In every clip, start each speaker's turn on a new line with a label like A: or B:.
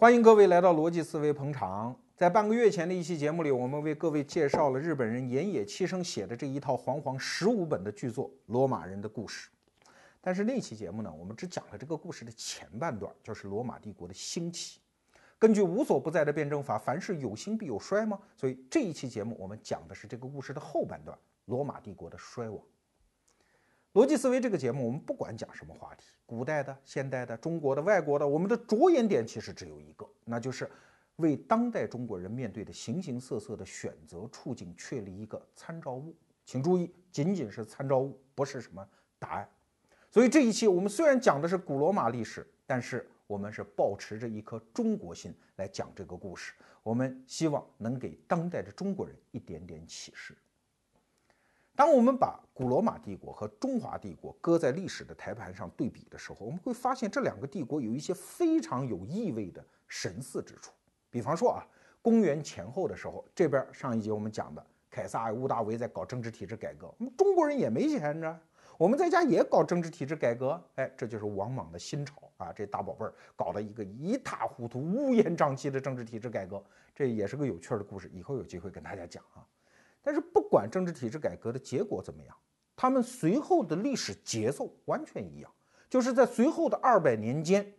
A: 欢迎各位来到逻辑思维捧场。在半个月前的一期节目里，我们为各位介绍了日本人岩野七生写的这一套煌煌十五本的巨作《罗马人的故事》。但是那期节目呢，我们只讲了这个故事的前半段，就是罗马帝国的兴起。根据无所不在的辩证法，凡事有兴必有衰吗？所以这一期节目我们讲的是这个故事的后半段——罗马帝国的衰亡。逻辑思维这个节目，我们不管讲什么话题，古代的、现代的、中国的、外国的，我们的着眼点其实只有一个，那就是为当代中国人面对的形形色色的选择处境确立一个参照物。请注意，仅仅是参照物，不是什么答案。所以这一期我们虽然讲的是古罗马历史，但是我们是保持着一颗中国心来讲这个故事。我们希望能给当代的中国人一点点启示。当我们把古罗马帝国和中华帝国搁在历史的台盘上对比的时候，我们会发现这两个帝国有一些非常有意味的神似之处。比方说啊，公元前后的时候，这边上一节我们讲的凯撒、屋大维在搞政治体制改革，我们中国人也没闲着，我们在家也搞政治体制改革。哎，这就是王莽的新朝啊，这大宝贝儿搞了一个一塌糊涂、乌烟瘴气的政治体制改革，这也是个有趣的故事，以后有机会跟大家讲啊。但是不管政治体制改革的结果怎么样，他们随后的历史节奏完全一样，就是在随后的二百年间，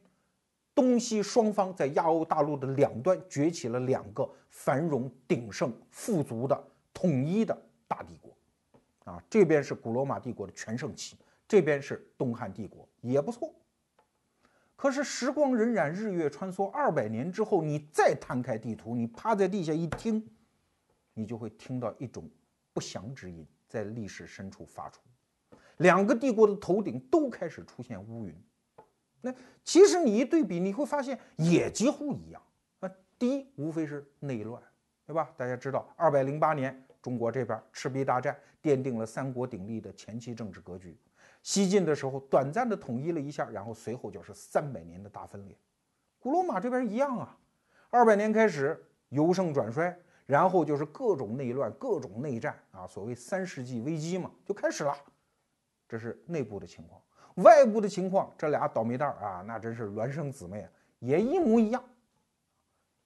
A: 东西双方在亚欧大陆的两端崛起了两个繁荣鼎盛、富足的统一的大帝国，啊，这边是古罗马帝国的全盛期，这边是东汉帝国，也不错。可是时光荏苒，日月穿梭，二百年之后，你再摊开地图，你趴在地下一听。你就会听到一种不祥之音在历史深处发出，两个帝国的头顶都开始出现乌云。那其实你一对比，你会发现也几乎一样。啊，第一无非是内乱，对吧？大家知道，二百零八年中国这边赤壁大战奠定了三国鼎立的前期政治格局。西晋的时候短暂的统一了一下，然后随后就是三百年的大分裂。古罗马这边一样啊，二百年开始由盛转衰。然后就是各种内乱、各种内战啊，所谓三世纪危机嘛，就开始了。这是内部的情况，外部的情况，这俩倒霉蛋儿啊，那真是孪生姊妹啊，也一模一样，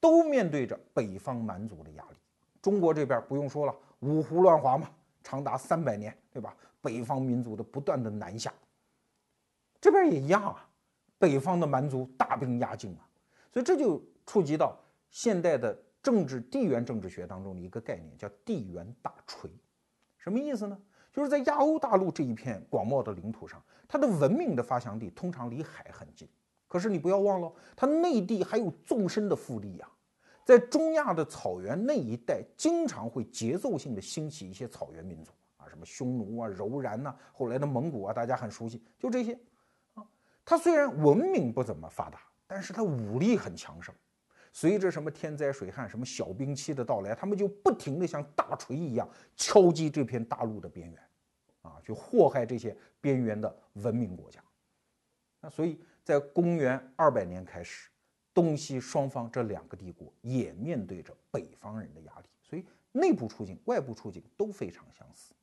A: 都面对着北方蛮族的压力。中国这边不用说了，五胡乱华嘛，长达三百年，对吧？北方民族的不断的南下，这边也一样啊，北方的蛮族大兵压境啊，所以这就触及到现代的。政治地缘政治学当中的一个概念叫地缘大锤，什么意思呢？就是在亚欧大陆这一片广袤的领土上，它的文明的发祥地通常离海很近。可是你不要忘了，它内地还有纵深的腹地呀。在中亚的草原那一带，经常会节奏性的兴起一些草原民族啊，什么匈奴啊、柔然呐，后来的蒙古啊，大家很熟悉，就这些啊。它虽然文明不怎么发达，但是它武力很强盛。随着什么天灾水旱、什么小冰期的到来，他们就不停地像大锤一样敲击这片大陆的边缘，啊，去祸害这些边缘的文明国家。那所以在公元二百年开始，东西双方这两个帝国也面对着北方人的压力，所以内部处境、外部处境都非常相似。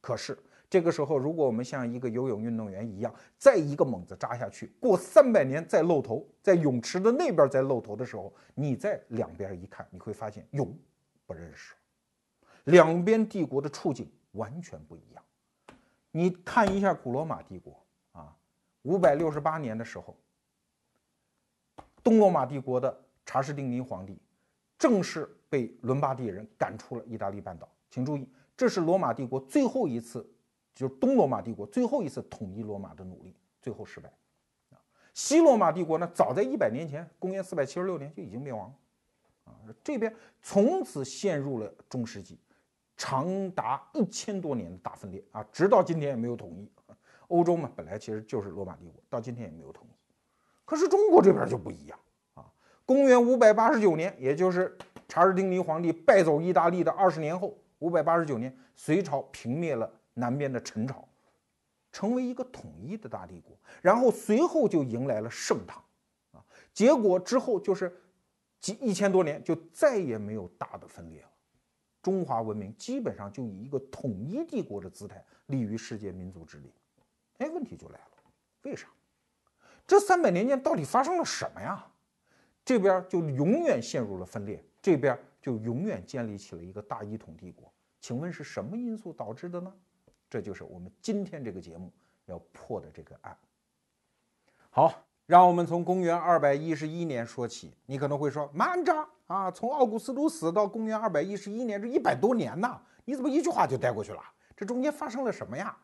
A: 可是。这个时候，如果我们像一个游泳运动员一样，再一个猛子扎下去，过三百年再露头，在泳池的那边再露头的时候，你在两边一看，你会发现，哟，不认识，两边帝国的处境完全不一样。你看一下古罗马帝国啊，五百六十八年的时候，东罗马帝国的查士丁尼皇帝正式被伦巴第人赶出了意大利半岛。请注意，这是罗马帝国最后一次。就是东罗马帝国最后一次统一罗马的努力，最后失败。啊，西罗马帝国呢，早在一百年前，公元四百七十六年就已经灭亡了。啊，这边从此陷入了中世纪，长达一千多年的大分裂啊，直到今天也没有统一。欧洲嘛，本来其实就是罗马帝国，到今天也没有统一。可是中国这边就不一样啊，公元五百八十九年，也就是查士丁尼皇帝败走意大利的二十年后，五百八十九年，隋朝平灭了。南边的陈朝，成为一个统一的大帝国，然后随后就迎来了盛唐，啊，结果之后就是几一千多年就再也没有大的分裂了，中华文明基本上就以一个统一帝国的姿态立于世界民族之林。哎，问题就来了，为啥？这三百年间到底发生了什么呀？这边就永远陷入了分裂，这边就永远建立起了一个大一统帝国。请问是什么因素导致的呢？这就是我们今天这个节目要破的这个案。好，让我们从公元二百一十一年说起。你可能会说，慢着啊，从奥古斯都死到公元二百一十一年，这一百多年呐，你怎么一句话就带过去了？这中间发生了什么呀？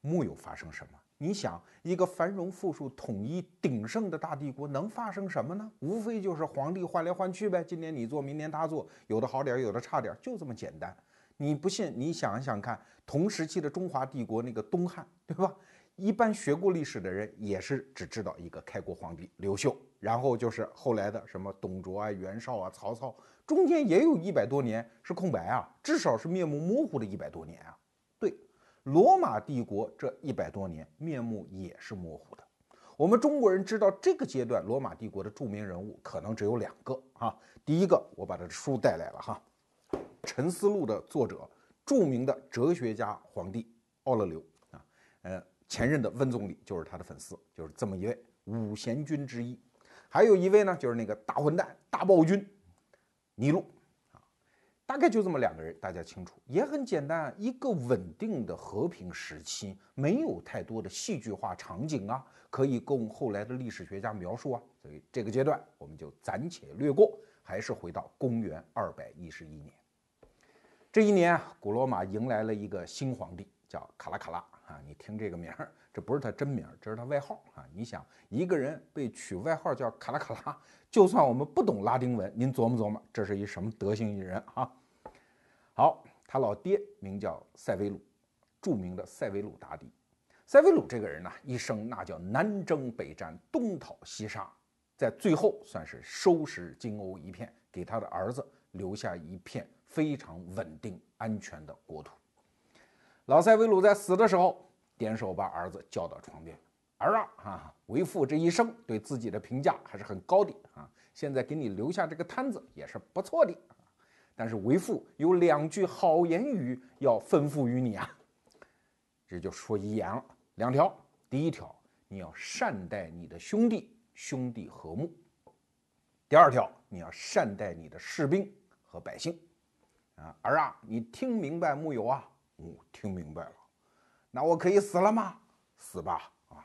A: 木有发生什么。你想，一个繁荣富庶、统一鼎盛的大帝国能发生什么呢？无非就是皇帝换来换去呗，今年你做，明年他做，有的好点，有的差点，就这么简单。你不信，你想一想看，同时期的中华帝国那个东汉，对吧？一般学过历史的人也是只知道一个开国皇帝刘秀，然后就是后来的什么董卓啊、袁绍啊、曹操，中间也有一百多年是空白啊，至少是面目模糊的一百多年啊。对，罗马帝国这一百多年面目也是模糊的。我们中国人知道这个阶段罗马帝国的著名人物可能只有两个啊。第一个，我把他的书带来了哈，《沉思录》的作者，著名的哲学家皇帝奥勒留啊，呃。前任的温总理就是他的粉丝，就是这么一位五贤君之一。还有一位呢，就是那个大混蛋、大暴君尼禄啊。大概就这么两个人，大家清楚，也很简单。一个稳定的和平时期，没有太多的戏剧化场景啊，可以供后来的历史学家描述啊。所以这个阶段我们就暂且略过，还是回到公元二百一十一年。这一年啊，古罗马迎来了一个新皇帝，叫卡拉卡拉。啊，你听这个名儿，这不是他真名儿，这是他外号啊。你想，一个人被取外号叫卡拉卡拉，就算我们不懂拉丁文，您琢磨琢磨，这是一什么德行一人啊？好，他老爹名叫塞维鲁，著名的塞维鲁大帝。塞维鲁这个人呢，一生那叫南征北战，东讨西杀，在最后算是收拾金欧一片，给他的儿子留下一片非常稳定安全的国土。老塞维鲁在死的时候，点手把儿子叫到床边，儿啊，啊，为父这一生对自己的评价还是很高的啊，现在给你留下这个摊子也是不错的但是为父有两句好言语要吩咐于你啊，这就说遗言了，两条，第一条，你要善待你的兄弟，兄弟和睦；第二条，你要善待你的士兵和百姓，啊，儿啊，你听明白木有啊？哦，听明白了，那我可以死了吗？死吧，啊，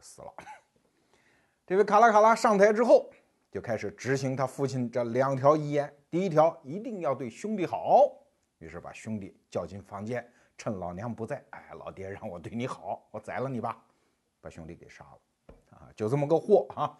A: 死了。这位卡拉卡拉上台之后，就开始执行他父亲这两条遗言。第一条，一定要对兄弟好，于是把兄弟叫进房间，趁老娘不在，哎，老爹让我对你好，我宰了你吧，把兄弟给杀了，啊，就这么个货啊。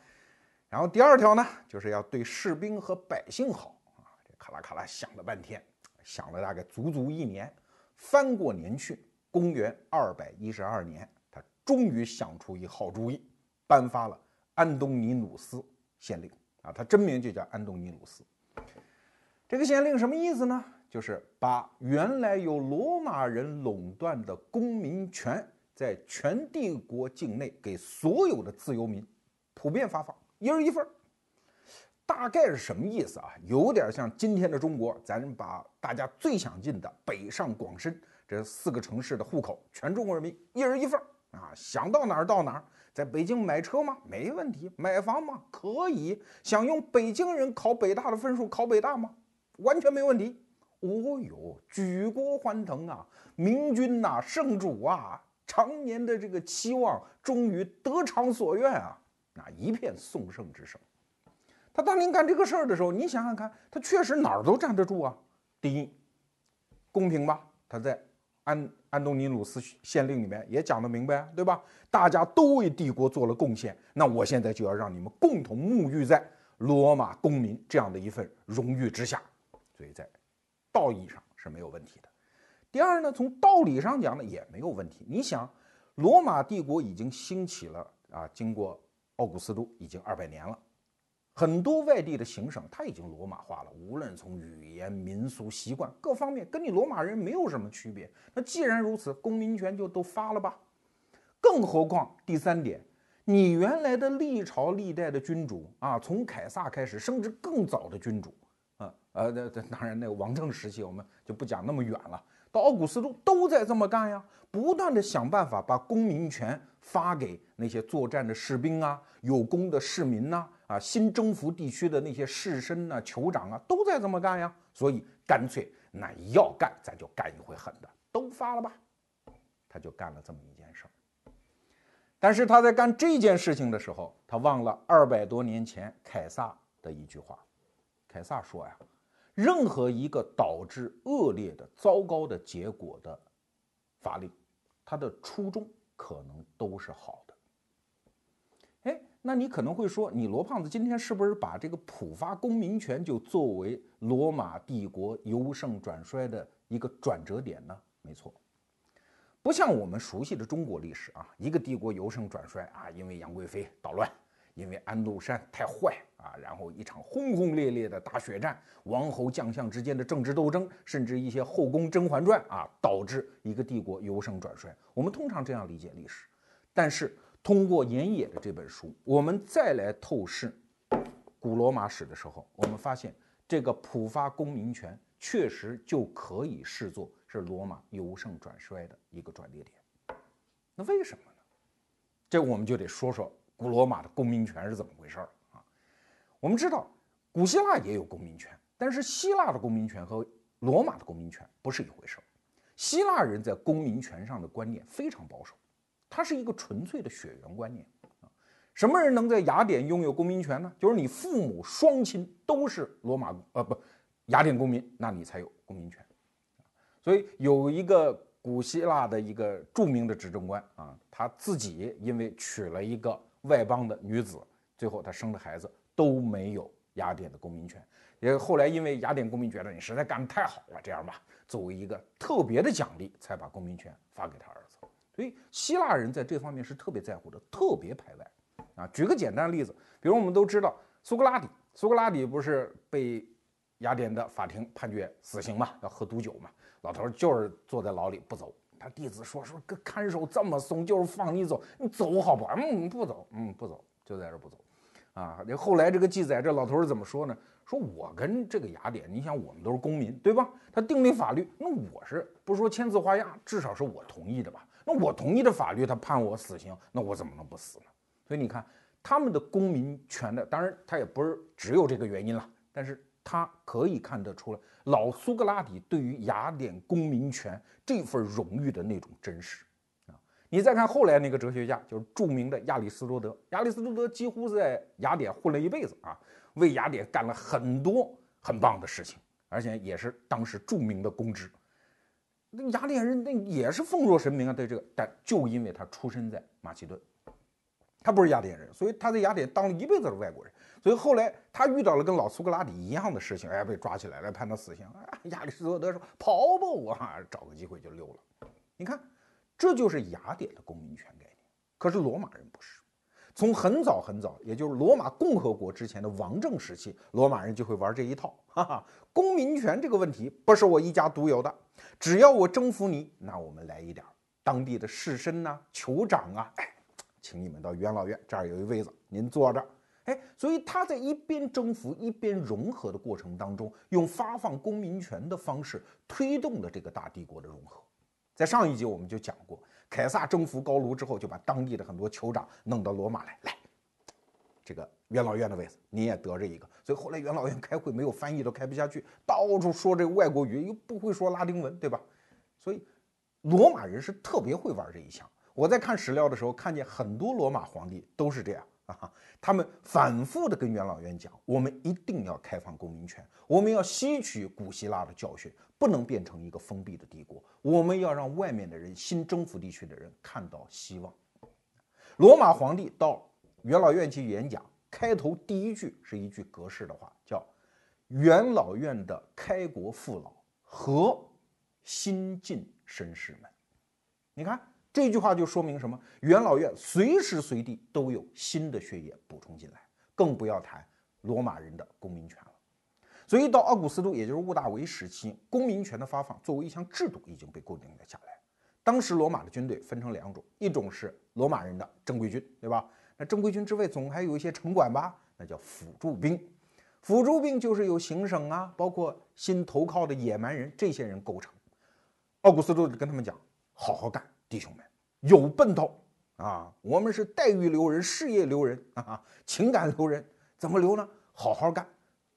A: 然后第二条呢，就是要对士兵和百姓好啊。这卡拉卡拉想了半天，想了大概足足一年。翻过年去，公元二百一十二年，他终于想出一好主意，颁发了安东尼努斯县令啊，他真名就叫安东尼努斯。这个县令什么意思呢？就是把原来由罗马人垄断的公民权，在全帝国境内给所有的自由民普遍发放，一人一份儿。大概是什么意思啊？有点像今天的中国，咱把大家最想进的北上广深这四个城市的户口，全中国人民一人一份儿啊，想到哪儿到哪儿。在北京买车吗？没问题。买房吗？可以。想用北京人考北大的分数考北大吗？完全没问题。哦哟，举国欢腾啊！明君呐，圣主啊，常年的这个期望终于得偿所愿啊！那一片颂圣之声。他当年干这个事儿的时候，你想想看，他确实哪儿都站得住啊。第一，公平吧？他在安安东尼努斯县令里面也讲得明白，对吧？大家都为帝国做了贡献，那我现在就要让你们共同沐浴在罗马公民这样的一份荣誉之下，所以在道义上是没有问题的。第二呢，从道理上讲呢也没有问题。你想，罗马帝国已经兴起了啊，经过奥古斯都已经二百年了。很多外地的行省，它已经罗马化了，无论从语言、民俗、习惯各方面，跟你罗马人没有什么区别。那既然如此，公民权就都发了吧。更何况第三点，你原来的历朝历代的君主啊，从凯撒开始，甚至更早的君主啊，呃，那当然那个王政时期我们就不讲那么远了，到奥古斯都都在这么干呀，不断的想办法把公民权发给那些作战的士兵啊，有功的市民呐。啊新征服地区的那些士绅呐、酋长啊，都在这么干呀。所以干脆那要干，咱就干一回狠的，都发了吧。他就干了这么一件事儿。但是他在干这件事情的时候，他忘了二百多年前凯撒的一句话。凯撒说呀，任何一个导致恶劣的、糟糕的结果的法令，它的初衷可能都是好的。那你可能会说，你罗胖子今天是不是把这个普发公民权就作为罗马帝国由盛转衰的一个转折点呢？没错，不像我们熟悉的中国历史啊，一个帝国由盛转衰啊，因为杨贵妃捣乱，因为安禄山太坏啊，然后一场轰轰烈烈的大血战，王侯将相之间的政治斗争，甚至一些后宫《甄嬛传》啊，导致一个帝国由盛转衰。我们通常这样理解历史，但是。通过严野的这本书，我们再来透视古罗马史的时候，我们发现这个普发公民权确实就可以视作是罗马由盛转衰的一个转折点。那为什么呢？这我们就得说说古罗马的公民权是怎么回事儿啊？我们知道古希腊也有公民权，但是希腊的公民权和罗马的公民权不是一回事儿。希腊人在公民权上的观念非常保守。它是一个纯粹的血缘观念啊，什么人能在雅典拥有公民权呢？就是你父母双亲都是罗马呃不雅典公民，那你才有公民权。所以有一个古希腊的一个著名的执政官啊，他自己因为娶了一个外邦的女子，最后他生的孩子都没有雅典的公民权。也后来因为雅典公民觉得你实在干得太好了，这样吧，作为一个特别的奖励，才把公民权发给他儿子。所以希腊人在这方面是特别在乎的，特别排外啊。举个简单例子，比如我们都知道苏格拉底，苏格拉底不是被雅典的法庭判决死刑嘛，要喝毒酒嘛，老头就是坐在牢里不走。他弟子说说，看守这么松，就是放你走，你走好不？嗯，不走，嗯，不走，就在这不走。啊，这后来这个记载，这老头是怎么说呢？说我跟这个雅典，你想我们都是公民，对吧？他订立法律，那我是不说签字画押，至少是我同意的吧？那我同意的法律，他判我死刑，那我怎么能不死呢？所以你看，他们的公民权的，当然他也不是只有这个原因了，但是他可以看得出来，老苏格拉底对于雅典公民权这份荣誉的那种真实啊。你再看后来那个哲学家，就是著名的亚里士多德，亚里士多德几乎在雅典混了一辈子啊，为雅典干了很多很棒的事情，而且也是当时著名的公知。那雅典人那也是奉若神明啊，对这个，但就因为他出生在马其顿，他不是雅典人，所以他在雅典当了一辈子的外国人。所以后来他遇到了跟老苏格拉底一样的事情，哎，被抓起来了，判他死刑。亚里士多德说：“跑吧，我找个机会就溜了。”你看，这就是雅典的公民权概念。可是罗马人不是。从很早很早，也就是罗马共和国之前的王政时期，罗马人就会玩这一套。哈哈，公民权这个问题不是我一家独有的，只要我征服你，那我们来一点当地的士绅呐、酋长啊，哎，请你们到元老院，这儿有一位子，您坐着。哎，所以他在一边征服一边融合的过程当中，用发放公民权的方式推动了这个大帝国的融合。在上一集我们就讲过。凯撒征服高卢之后，就把当地的很多酋长弄到罗马来，来，这个元老院的位子你也得着一个。所以后来元老院开会没有翻译都开不下去，到处说这个外国语，又不会说拉丁文，对吧？所以罗马人是特别会玩这一项。我在看史料的时候，看见很多罗马皇帝都是这样啊，他们反复的跟元老院讲，我们一定要开放公民权，我们要吸取古希腊的教训。不能变成一个封闭的帝国，我们要让外面的人、新征服地区的人看到希望。罗马皇帝到元老院去演讲，开头第一句是一句格式的话，叫“元老院的开国父老和新晋绅士们”。你看这句话就说明什么？元老院随时随地都有新的血液补充进来，更不要谈罗马人的公民权了。所以到奥古斯都，也就是屋大维时期，公民权的发放作为一项制度已经被固定了下来。当时罗马的军队分成两种，一种是罗马人的正规军，对吧？那正规军之外总还有一些城管吧，那叫辅助兵。辅助兵就是由行省啊，包括新投靠的野蛮人这些人构成。奥古斯都跟他们讲：好好干，弟兄们，有奔头啊！我们是待遇留人、事业留人啊，情感留人。怎么留呢？好好干，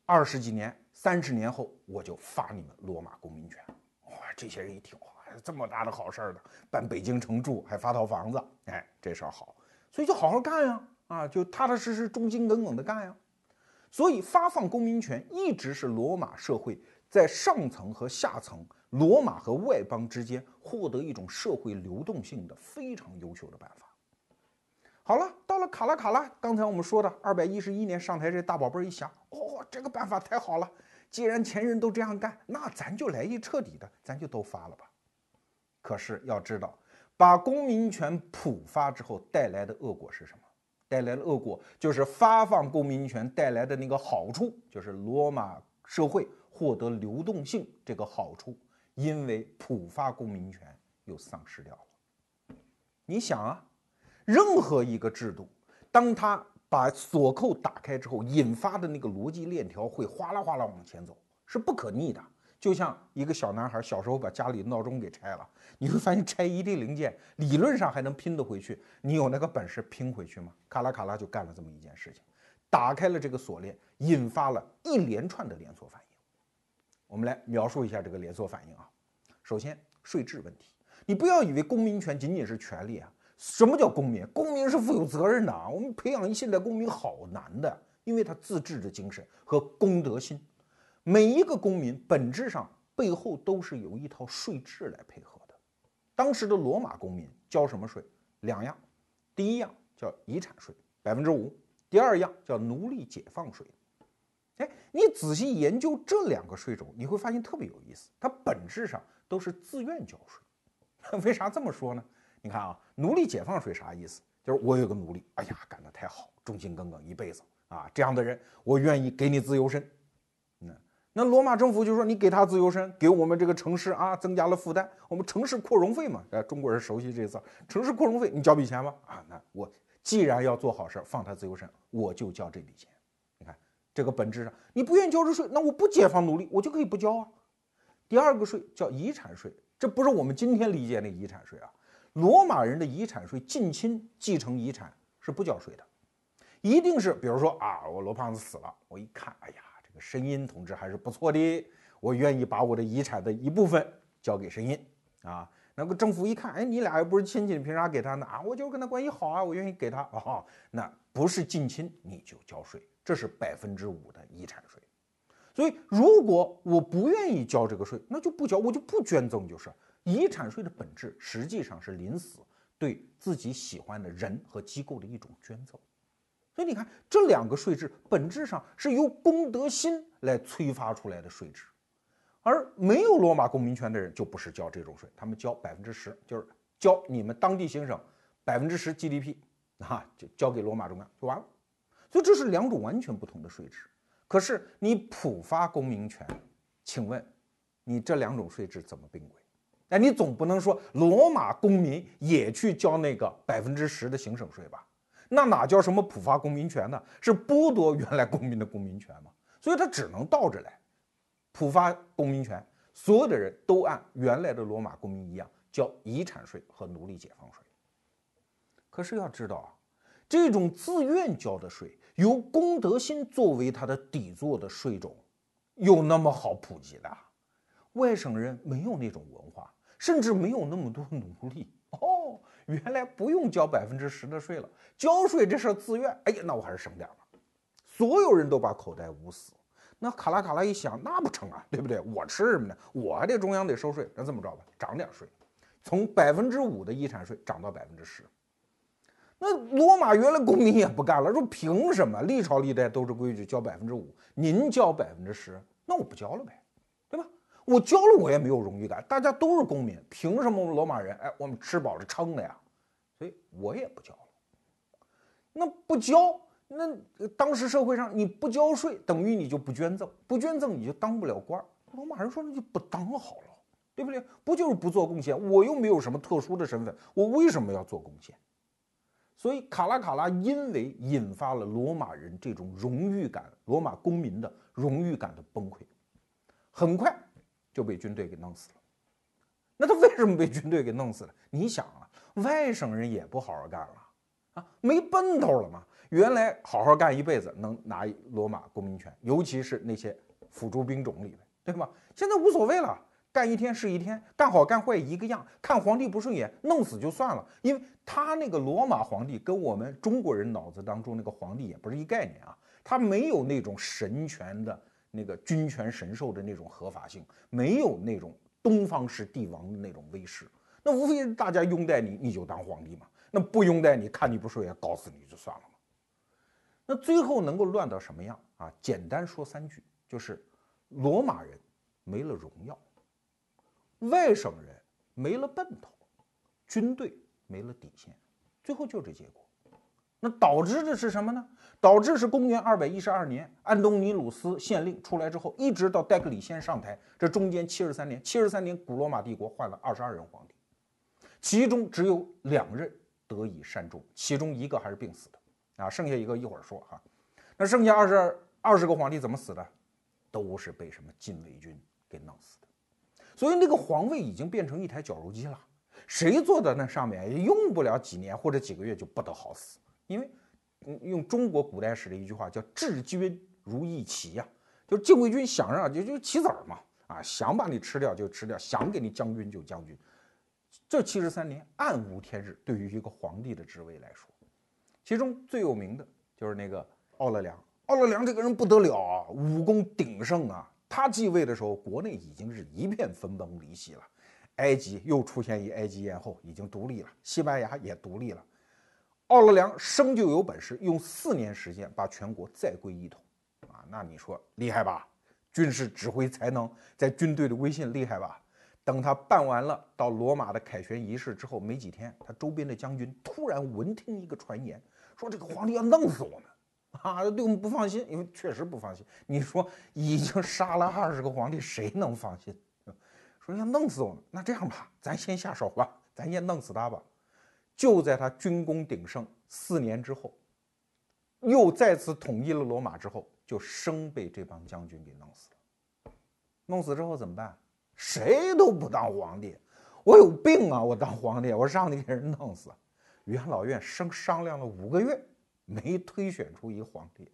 A: 二十几年、三十年后，我就发你们罗马公民权。哇，这些人一听，哇，这么大的好事儿呢，搬北京城住，还发套房子，哎，这事儿好，所以就好好干呀，啊，就踏踏实实、忠心耿耿的干呀。所以发放公民权一直是罗马社会在上层和下层、罗马和外邦之间获得一种社会流动性的非常优秀的办法。好了，到了卡拉卡拉，刚才我们说的二百一十一年上台，这大宝贝儿一想，哦，这个办法太好了，既然前人都这样干，那咱就来一彻底的，咱就都发了吧。可是要知道，把公民权普发之后带来的恶果是什么？带来的恶果就是发放公民权带来的那个好处，就是罗马社会获得流动性这个好处，因为普发公民权又丧失掉了。你想啊。任何一个制度，当它把锁扣打开之后，引发的那个逻辑链条会哗啦哗啦往前走，是不可逆的。就像一个小男孩小时候把家里闹钟给拆了，你会发现拆一地零件，理论上还能拼得回去，你有那个本事拼回去吗？卡拉卡拉就干了这么一件事情，打开了这个锁链，引发了一连串的连锁反应。我们来描述一下这个连锁反应啊。首先，税制问题，你不要以为公民权仅仅是权利啊。什么叫公民？公民是负有责任的啊。我们培养一现代公民好难的，因为他自治的精神和公德心。每一个公民本质上背后都是有一套税制来配合的。当时的罗马公民交什么税？两样，第一样叫遗产税，百分之五；第二样叫奴隶解放税。哎，你仔细研究这两个税种，你会发现特别有意思，它本质上都是自愿交税。为啥这么说呢？你看啊，奴隶解放税啥意思？就是我有个奴隶，哎呀，干得太好，忠心耿耿一辈子啊，这样的人，我愿意给你自由身。那罗马政府就说，你给他自由身，给我们这个城市啊增加了负担，我们城市扩容费嘛，呃，中国人熟悉这字，城市扩容费，你交笔钱吧。啊，那我既然要做好事，放他自由身，我就交这笔钱。你看这个本质上，你不愿意交这税，那我不解放奴隶，我就可以不交啊。第二个税叫遗产税，这不是我们今天理解那遗产税啊。罗马人的遗产税，近亲继承遗产是不交税的，一定是比如说啊，我罗胖子死了，我一看，哎呀，个申音同志还是不错的，我愿意把我的遗产的一部分交给申音啊。那个政府一看，哎，你俩又不是亲戚，凭啥给他呢？啊，我就跟他关系好啊，我愿意给他啊。那不是近亲你就交税，这是百分之五的遗产税。所以如果我不愿意交这个税，那就不交，我就不捐赠就是。遗产税的本质实际上是临死对自己喜欢的人和机构的一种捐赠，所以你看这两个税制本质上是由公德心来催发出来的税制，而没有罗马公民权的人就不是交这种税，他们交百分之十，就是交你们当地行省百分之十 GDP 啊，就交给罗马中央就完了。所以这是两种完全不同的税制。可是你普发公民权，请问你这两种税制怎么并轨？哎，你总不能说罗马公民也去交那个百分之十的行省税吧？那哪叫什么普发公民权呢？是剥夺原来公民的公民权嘛？所以他只能倒着来，普发公民权，所有的人都按原来的罗马公民一样交遗产税和奴隶解放税。可是要知道啊，这种自愿交的税，由公德心作为它的底座的税种，有那么好普及的？外省人没有那种文化。甚至没有那么多奴隶，原来不用交百分之十的税了，交税这事儿自愿。哎呀，那我还是省点吧。所有人都把口袋捂死。那卡拉卡拉一想，那不成啊，对不对？我吃什么呢？我还得中央得收税。那这么着吧，涨点税，从百分之五的遗产税涨到百分之十。那罗马原来公民也不干了，说凭什么？历朝历代都是规矩，交百分之五，您交百分之十，那我不交了呗。对吧我交了，我也没有荣誉感。大家都是公民，凭什么我们罗马人？哎，我们吃饱了撑的呀，所以我也不交了。那不交，那当时社会上你不交税，等于你就不捐赠，不捐赠你就当不了官。罗马人说那就不当好了，对不对？不就是不做贡献？我又没有什么特殊的身份，我为什么要做贡献？所以卡拉卡拉因为引发了罗马人这种荣誉感，罗马公民的荣誉感的崩溃，很快。就被军队给弄死了。那他为什么被军队给弄死了？你想啊，外省人也不好好干了啊，没奔头了嘛。原来好好干一辈子能拿罗马公民权，尤其是那些辅助兵种里面，对吧？现在无所谓了，干一天是一天，干好干坏一个样。看皇帝不顺眼，弄死就算了。因为他那个罗马皇帝跟我们中国人脑子当中那个皇帝也不是一概念啊，他没有那种神权的那个君权神授的那种合法性，没有那种东方式帝王的那种威势。那无非大家拥戴你，你就当皇帝嘛。那不拥戴你，看你不顺眼，搞死你就算了嘛。那最后能够乱到什么样啊？简单说三句，就是罗马人没了荣耀，外省人没了奔头，军队没了底线，最后就这结果。那导致的是什么呢？导致是公元二百一十二年，安东尼鲁斯县令出来之后，一直到戴克里先上台，这中间七十三年，七十三年古罗马帝国换了二十二任皇帝，其中只有两任。得以善终，其中一个还是病死的，啊，剩下一个一会儿说哈。那剩下二十二十个皇帝怎么死的？都是被什么禁卫军给弄死的。所以那个皇位已经变成一台绞肉机了，谁坐在那上面也用不了几年或者几个月就不得好死。因为用中国古代史的一句话叫“治军如弈棋”呀，就禁卫军想让就就棋子儿嘛，啊，想把你吃掉就吃掉，想给你将军就将军。这七十三年暗无天日，对于一个皇帝的职位来说，其中最有名的就是那个奥勒良。奥勒良这个人不得了啊，武功鼎盛啊。他继位的时候，国内已经是一片分崩离析了。埃及又出现一埃及艳后，已经独立了；西班牙也独立了。奥勒良生就有本事，用四年时间把全国再归一统啊！那你说厉害吧？军事指挥才能，在军队的威信厉害吧？等他办完了到罗马的凯旋仪式之后没几天，他周边的将军突然闻听一个传言，说这个皇帝要弄死我们，啊，对我们不放心，因为确实不放心。你说已经杀了二十个皇帝，谁能放心？说要弄死我们，那这样吧，咱先下手吧，咱先弄死他吧。就在他军功鼎盛四年之后，又再次统一了罗马之后，就生被这帮将军给弄死了。弄死之后怎么办？谁都不当皇帝，我有病啊！我当皇帝，我让你给人弄死。元老院商商量了五个月，没推选出一个皇帝。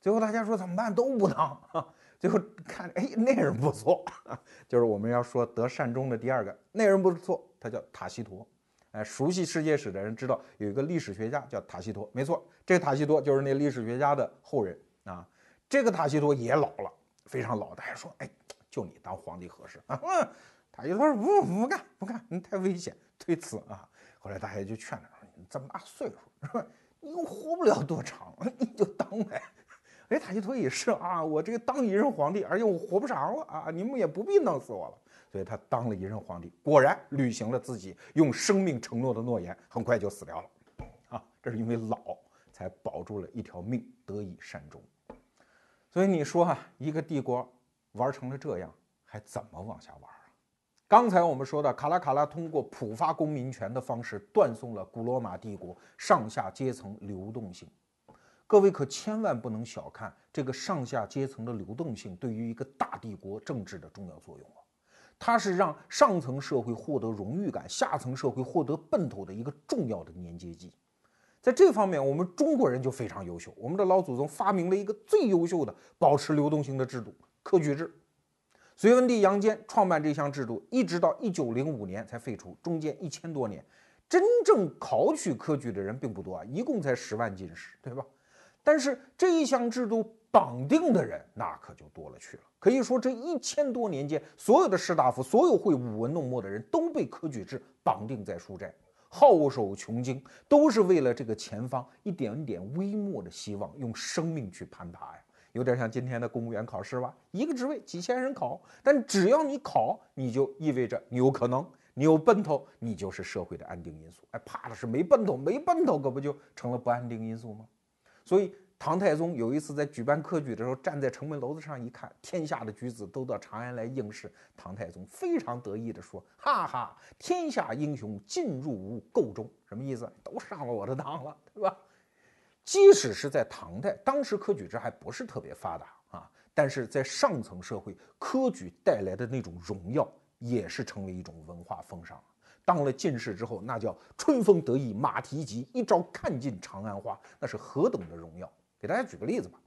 A: 最后大家说怎么办？都不当。最后看，哎，那人不错，就是我们要说得善终的第二个，那人不错，他叫塔西佗。哎，熟悉世界史的人知道有一个历史学家叫塔西佗，没错，这个塔西佗就是那历史学家的后人啊。这个塔西佗也老了，非常老。大家说，哎。就你当皇帝合适啊？塔西佗说不不干不干，你太危险，推辞啊。后来大家就劝他说：“你这么大岁数是吧？你又活不了多长，你就当呗。”哎，塔西佗也是啊，我这个当一任皇帝，而且我活不长了啊，你们也不必弄死我了。所以他当了一任皇帝，果然履行了自己用生命承诺的诺言，很快就死掉了。啊，这是因为老才保住了一条命，得以善终。所以你说啊，一个帝国。玩成了这样，还怎么往下玩啊？刚才我们说的卡拉卡拉通过普发公民权的方式，断送了古罗马帝国上下阶层流动性。各位可千万不能小看这个上下阶层的流动性对于一个大帝国政治的重要作用啊！它是让上层社会获得荣誉感，下层社会获得奔头的一个重要的粘接剂。在这方面，我们中国人就非常优秀。我们的老祖宗发明了一个最优秀的保持流动性的制度。科举制，隋文帝杨坚创办这项制度，一直到一九零五年才废除，中间一千多年，真正考取科举的人并不多啊，一共才十万进士，对吧？但是这一项制度绑定的人那可就多了去了。可以说，这一千多年间，所有的士大夫，所有会舞文弄墨的人都被科举制绑定在书斋，皓首穷经，都是为了这个前方一点点微末的希望，用生命去攀爬呀。有点像今天的公务员考试吧，一个职位几千人考，但只要你考，你就意味着你有可能，你有奔头，你就是社会的安定因素。哎，怕的是没奔头，没奔头可不就成了不安定因素吗？所以唐太宗有一次在举办科举的时候，站在城门楼子上一看，天下的举子都到长安来应试，唐太宗非常得意地说：“哈哈，天下英雄尽入吾彀中。”什么意思？都上了我的当了，对吧？即使是在唐代，当时科举制还不是特别发达啊，但是在上层社会，科举带来的那种荣耀，也是成为一种文化风尚。当了进士之后，那叫春风得意马蹄疾，一朝看尽长安花，那是何等的荣耀！给大家举个例子吧，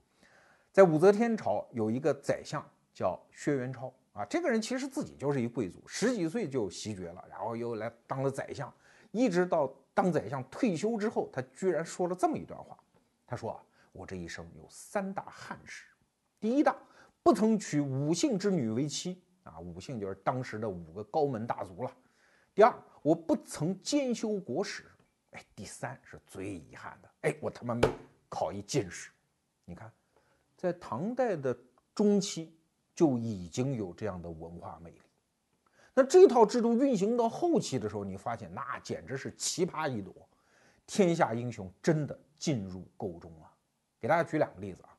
A: 在武则天朝有一个宰相叫薛元超啊，这个人其实自己就是一贵族，十几岁就袭爵了，然后又来当了宰相，一直到当宰相退休之后，他居然说了这么一段话，他说啊，我这一生有三大憾事，第一大，不曾娶五姓之女为妻。啊，五姓就是当时的五个高门大族了。第二，我不曾兼修国史。哎，第三是最遗憾的，哎，我他妈没考一进士。你看，在唐代的中期就已经有这样的文化魅力。那这套制度运行到后期的时候，你发现那简直是奇葩一朵，天下英雄真的进入沟中了。给大家举两个例子啊，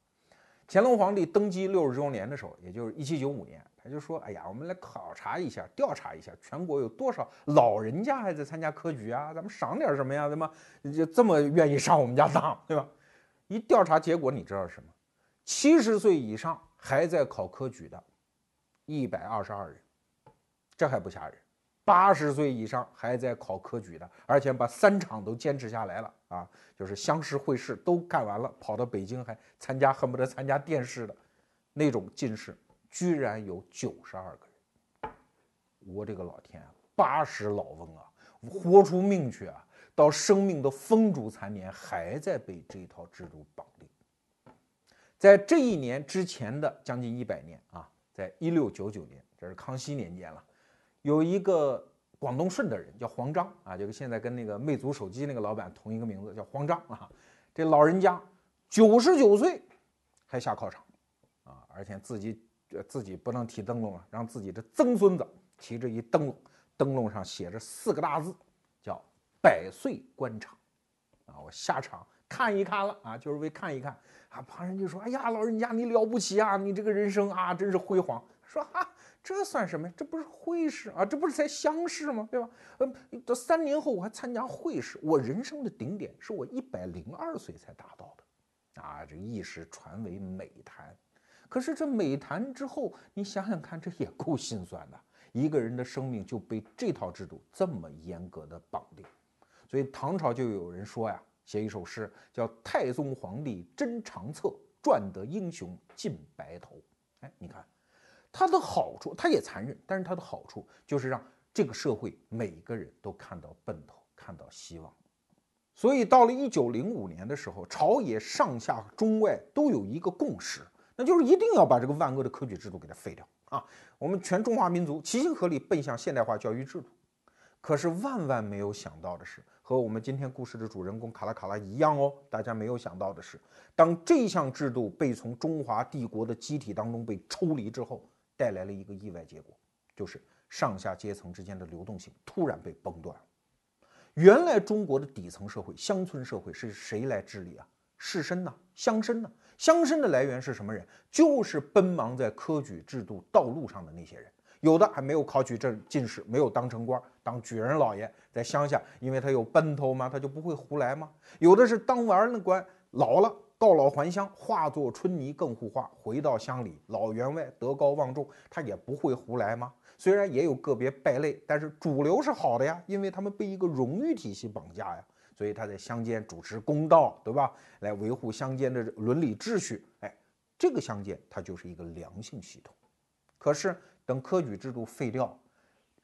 A: 乾隆皇帝登基六十周年的时候，也就是一七九五年。就说：“哎呀，我们来考察一下，调查一下，全国有多少老人家还在参加科举啊？咱们赏点什么呀？怎么就这么愿意上我们家当，对吧？一调查结果，你知道是什么？七十岁以上还在考科举的，一百二十二人，这还不吓人。八十岁以上还在考科举的，而且把三场都坚持下来了啊，就是乡试、会试都干完了，跑到北京还参加，恨不得参加殿试的那种进士。”居然有九十二个人，我这个老天，八十老翁啊，豁出命去啊，到生命的风烛残年，还在被这套制度绑定。在这一年之前的将近一百年啊，在一六九九年，这是康熙年间了，有一个广东顺德人叫黄章啊，就跟现在跟那个魅族手机那个老板同一个名字，叫黄章啊。这老人家九十九岁还下考场啊，而且自己。这自己不能提灯笼了，让自己的曾孙子提着一灯笼，灯笼上写着四个大字，叫“百岁官场”。啊，我下场看一看了啊，就是为看一看啊。旁人就说：“哎呀，老人家你了不起啊，你这个人生啊真是辉煌。”说：“哈，这算什么？这不是会试啊，这不是才乡试吗？对吧？嗯，到三年后我还参加会试，我人生的顶点是我一百零二岁才达到的。啊，这一时传为美谈。”可是这美谈之后，你想想看，这也够心酸的。一个人的生命就被这套制度这么严格的绑定，所以唐朝就有人说呀，写一首诗叫《太宗皇帝真长策，赚得英雄尽白头》。哎，你看，它的好处，它也残忍，但是它的好处就是让这个社会每个人都看到奔头，看到希望。所以到了一九零五年的时候，朝野上下中外都有一个共识。那就是一定要把这个万恶的科举制度给它废掉啊！我们全中华民族齐心合力奔向现代化教育制度。可是万万没有想到的是，和我们今天故事的主人公卡拉卡拉一样哦，大家没有想到的是，当这项制度被从中华帝国的机体当中被抽离之后，带来了一个意外结果，就是上下阶层之间的流动性突然被崩断。原来中国的底层社会、乡村社会是谁来治理啊？士绅呐，乡绅呐。乡绅的来源是什么人？就是奔忙在科举制度道路上的那些人，有的还没有考取这进士，没有当成官，当举人老爷，在乡下，因为他有奔头嘛，他就不会胡来吗？有的是当完了官，老了告老还乡，化作春泥更护花，回到乡里，老员外德高望重，他也不会胡来吗？虽然也有个别败类，但是主流是好的呀，因为他们被一个荣誉体系绑架呀。所以他在乡间主持公道，对吧？来维护乡间的伦理秩序。哎，这个乡间它就是一个良性系统。可是等科举制度废掉，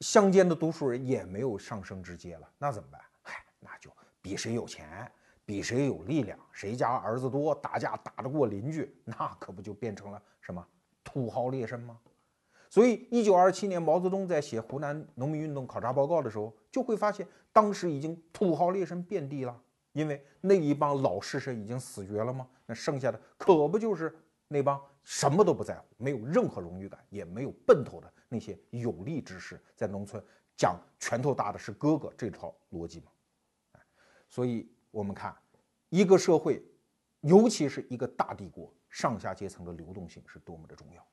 A: 乡间的读书人也没有上升之阶了，那怎么办？嗨，那就比谁有钱，比谁有力量，谁家儿子多，打架打得过邻居，那可不就变成了什么土豪劣绅吗？所以，一九二七年，毛泽东在写湖南农民运动考察报告的时候，就会发现，当时已经土豪劣绅遍地了，因为那一帮老士绅已经死绝了吗？那剩下的可不就是那帮什么都不在乎、没有任何荣誉感、也没有奔头的那些有力之士，在农村讲拳头大的是哥哥这套逻辑吗？所以我们看一个社会，尤其是一个大帝国，上下阶层的流动性是多么的重要。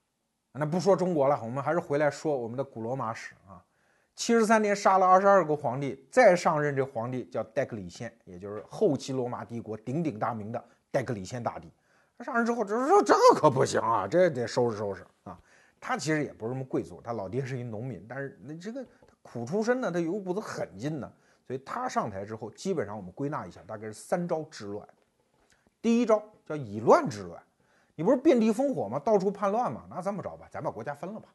A: 那不说中国了，我们还是回来说我们的古罗马史啊。七十三年杀了二十二个皇帝，再上任这皇帝叫戴克里先，也就是后期罗马帝国鼎鼎大名的戴克里先大帝。他上任之后，这说这可不行啊，这得收拾收拾啊。他其实也不是什么贵族，他老爹是一农民，但是那这个苦出身呢，他有股子狠劲呢。所以他上台之后，基本上我们归纳一下，大概是三招治乱。第一招叫以乱治乱，你不是遍地烽火吗？到处叛乱吗？那这么着吧，咱把国家分了吧。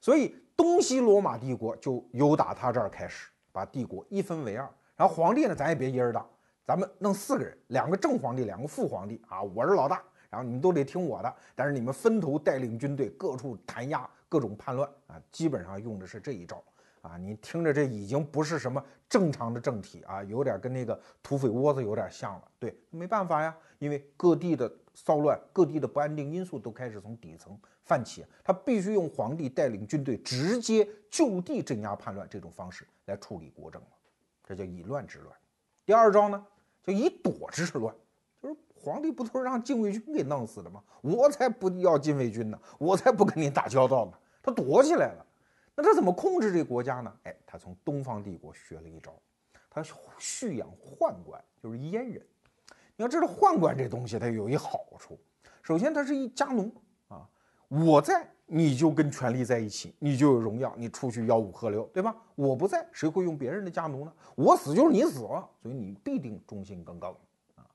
A: 所以东西罗马帝国就由打他这儿开始，把帝国一分为二。然后皇帝呢，咱也别一人当，咱们弄四个人，两个正皇帝，两个副皇帝啊，我是老大，然后你们都得听我的。但是你们分头带领军队，各处弹压各种叛乱啊，基本上用的是这一招。啊，你听着，这已经不是什么正常的政体啊，有点跟那个土匪窝子有点像了。对，没办法呀，因为各地的骚乱、各地的不安定因素都开始从底层泛起，他必须用皇帝带领军队直接就地镇压叛乱这种方式来处理国政了，这叫以乱治乱。第二招呢，叫以躲治乱，就是皇帝不都是让禁卫军给弄死的吗？我才不要禁卫军呢，我才不跟你打交道呢，他躲起来了。那他怎么控制这国家呢？哎，他从东方帝国学了一招，他蓄养宦官，就是阉人。你要知道宦官这东西，它有一好处，首先它是一家奴啊，我在你就跟权力在一起，你就有荣耀，你出去吆五喝六，对吧？我不在，谁会用别人的家奴呢？我死就是你死了，所以你必定忠心耿耿啊。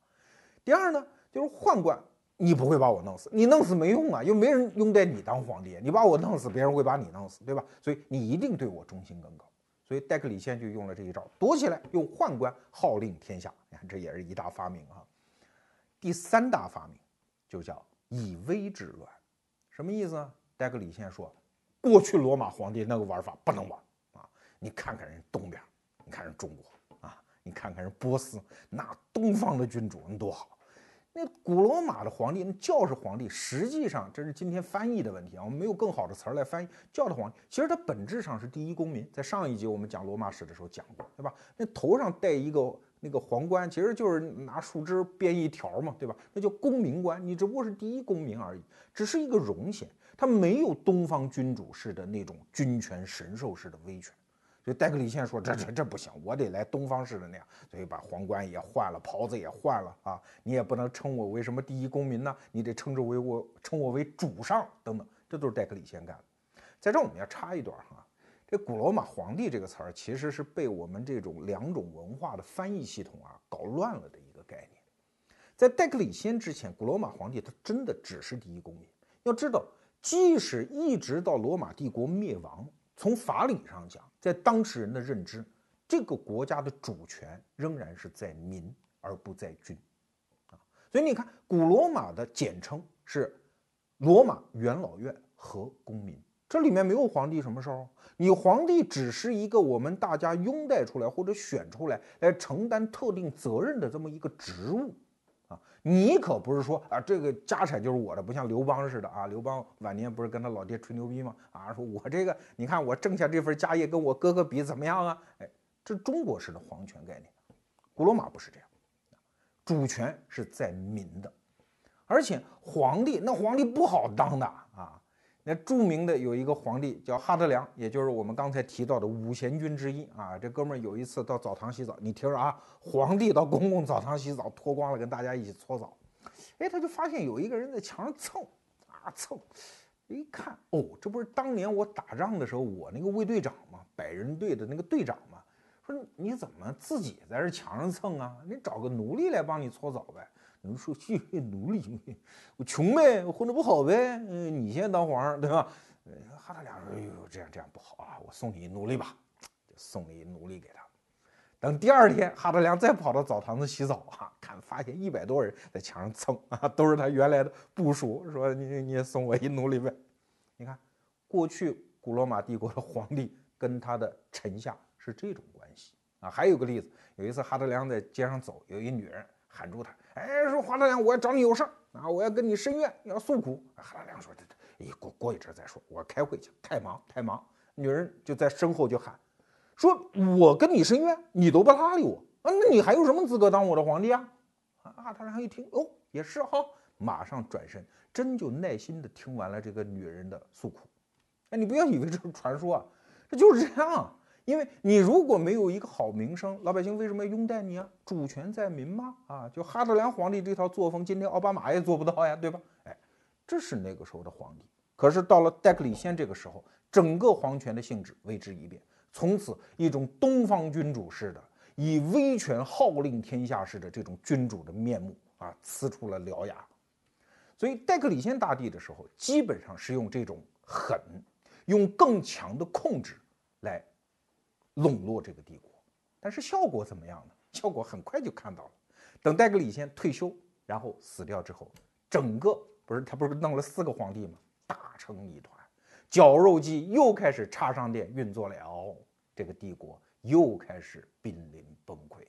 A: 第二呢，就是宦官。你不会把我弄死，你弄死没用啊，又没人拥戴你当皇帝，你把我弄死，别人会把你弄死，对吧？所以你一定对我忠心耿耿。所以戴克里先就用了这一招，躲起来，用宦官号令天下。你看，这也是一大发明啊。第三大发明就叫以威制乱，什么意思呢？戴克里先说，过去罗马皇帝那个玩法不能玩啊！你看看人东边，你看人中国啊，你看看人波斯，那东方的君主那多好。那古罗马的皇帝，那叫是皇帝，实际上这是今天翻译的问题啊，我们没有更好的词儿来翻译。叫的皇帝，其实他本质上是第一公民。在上一集我们讲罗马史的时候讲过，对吧？那头上戴一个那个皇冠，其实就是拿树枝编一条嘛，对吧？那叫公民冠，你只不过是第一公民而已，只是一个荣衔，他没有东方君主式的那种君权神授式的威权。所以戴克里先说：“这这这不行，我得来东方式的那样。所以把皇冠也换了，袍子也换了啊！你也不能称我为什么第一公民呢？你得称之为我，称我为主上等等，这都是戴克里先干的。在这我们要插一段哈，这古罗马皇帝这个词儿其实是被我们这种两种文化的翻译系统啊搞乱了的一个概念。在戴克里先之前，古罗马皇帝他真的只是第一公民。要知道，即使一直到罗马帝国灭亡。”从法理上讲，在当事人的认知，这个国家的主权仍然是在民而不在君，啊，所以你看，古罗马的简称是罗马元老院和公民，这里面没有皇帝什么事儿，你皇帝只是一个我们大家拥戴出来或者选出来来承担特定责任的这么一个职务。啊你可不是说啊，这个家产就是我的，不像刘邦似的啊。刘邦晚年不是跟他老爹吹牛逼吗？啊，说我这个，你看我挣下这份家业，跟我哥哥比怎么样啊？哎，这中国式的皇权概念，古罗马不是这样，主权是在民的，而且皇帝那皇帝不好当的。那著名的有一个皇帝叫哈德良，也就是我们刚才提到的五贤君之一啊。这哥们儿有一次到澡堂洗澡，你听着啊，皇帝到公共澡堂洗澡，脱光了跟大家一起搓澡。哎，他就发现有一个人在墙上蹭啊蹭，一看哦，这不是当年我打仗的时候我那个卫队长吗？百人队的那个队长吗？说你怎么自己在这墙上蹭啊？你找个奴隶来帮你搓澡呗。有人说去奴隶，我穷呗，我混得不好呗。嗯，你先当皇上对吧？哈他俩说：“哎呦，这样这样不好啊，我送你奴隶吧。”就送了一奴隶给他。等第二天，哈德良再跑到澡堂子洗澡啊，看发现一百多人在墙上蹭啊，都是他原来的部属，说：“你你也送我一奴隶呗。”你看，过去古罗马帝国的皇帝跟他的臣下是这种关系啊。还有个例子，有一次哈德良在街上走，有一女人喊住他。哎，说华大良，我要找你有事儿啊，我要跟你申冤，要诉苦。华大良说：“这这，哎过过一阵再说，我开会去，太忙太忙。”女人就在身后就喊：“说我跟你申冤，你都不搭理我啊，那你还有什么资格当我的皇帝啊？”啊，他良一听，哦，也是哈，马上转身，真就耐心的听完了这个女人的诉苦。哎，你不要以为这是传说啊，这就是这样。因为你如果没有一个好名声，老百姓为什么要拥戴你啊？主权在民吗？啊，就哈德良皇帝这套作风，今天奥巴马也做不到呀，对吧？哎，这是那个时候的皇帝。可是到了戴克里先这个时候，整个皇权的性质为之一变，从此一种东方君主式的以威权号令天下式的这种君主的面目啊，呲出了獠牙。所以戴克里先大帝的时候，基本上是用这种狠，用更强的控制来笼络这个帝国。但是效果怎么样呢？效果很快就看到了。等戴克里先退休，然后死掉之后，整个不是他不是弄了四个皇帝吗？打成一团，绞肉机又开始插上电运作了，这个帝国又开始濒临崩溃。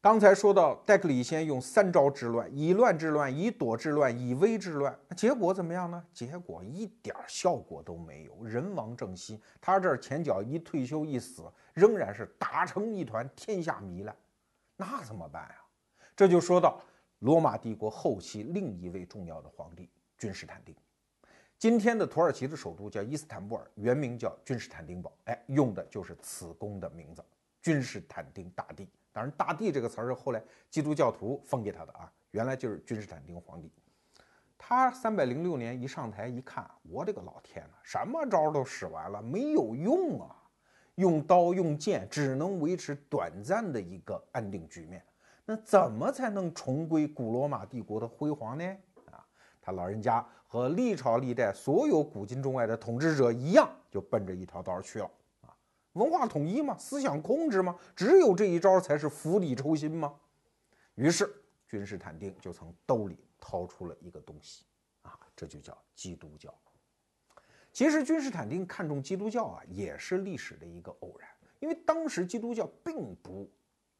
A: 刚才说到戴克里先用三招治乱：以乱治乱，以躲治乱，以威治乱。结果怎么样呢？结果一点效果都没有，人亡政息。他这儿前脚一退休一死，仍然是打成一团，天下糜烂。那怎么办呀？这就说到罗马帝国后期另一位重要的皇帝君士坦丁。今天的土耳其的首都叫伊斯坦布尔，原名叫君士坦丁堡。哎，用的就是此公的名字——君士坦丁大帝。当然，“大帝”这个词儿是后来基督教徒封给他的啊，原来就是君士坦丁皇帝。他三百零六年一上台一看，我的个老天呐，什么招都使完了，没有用啊！用刀用剑只能维持短暂的一个安定局面，那怎么才能重归古罗马帝国的辉煌呢？啊，他老人家和历朝历代所有古今中外的统治者一样，就奔着一条道去了。文化统一嘛，思想控制嘛，只有这一招才是釜底抽薪吗？于是君士坦丁就从兜里掏出了一个东西，啊，这就叫基督教。其实君士坦丁看重基督教啊，也是历史的一个偶然，因为当时基督教并不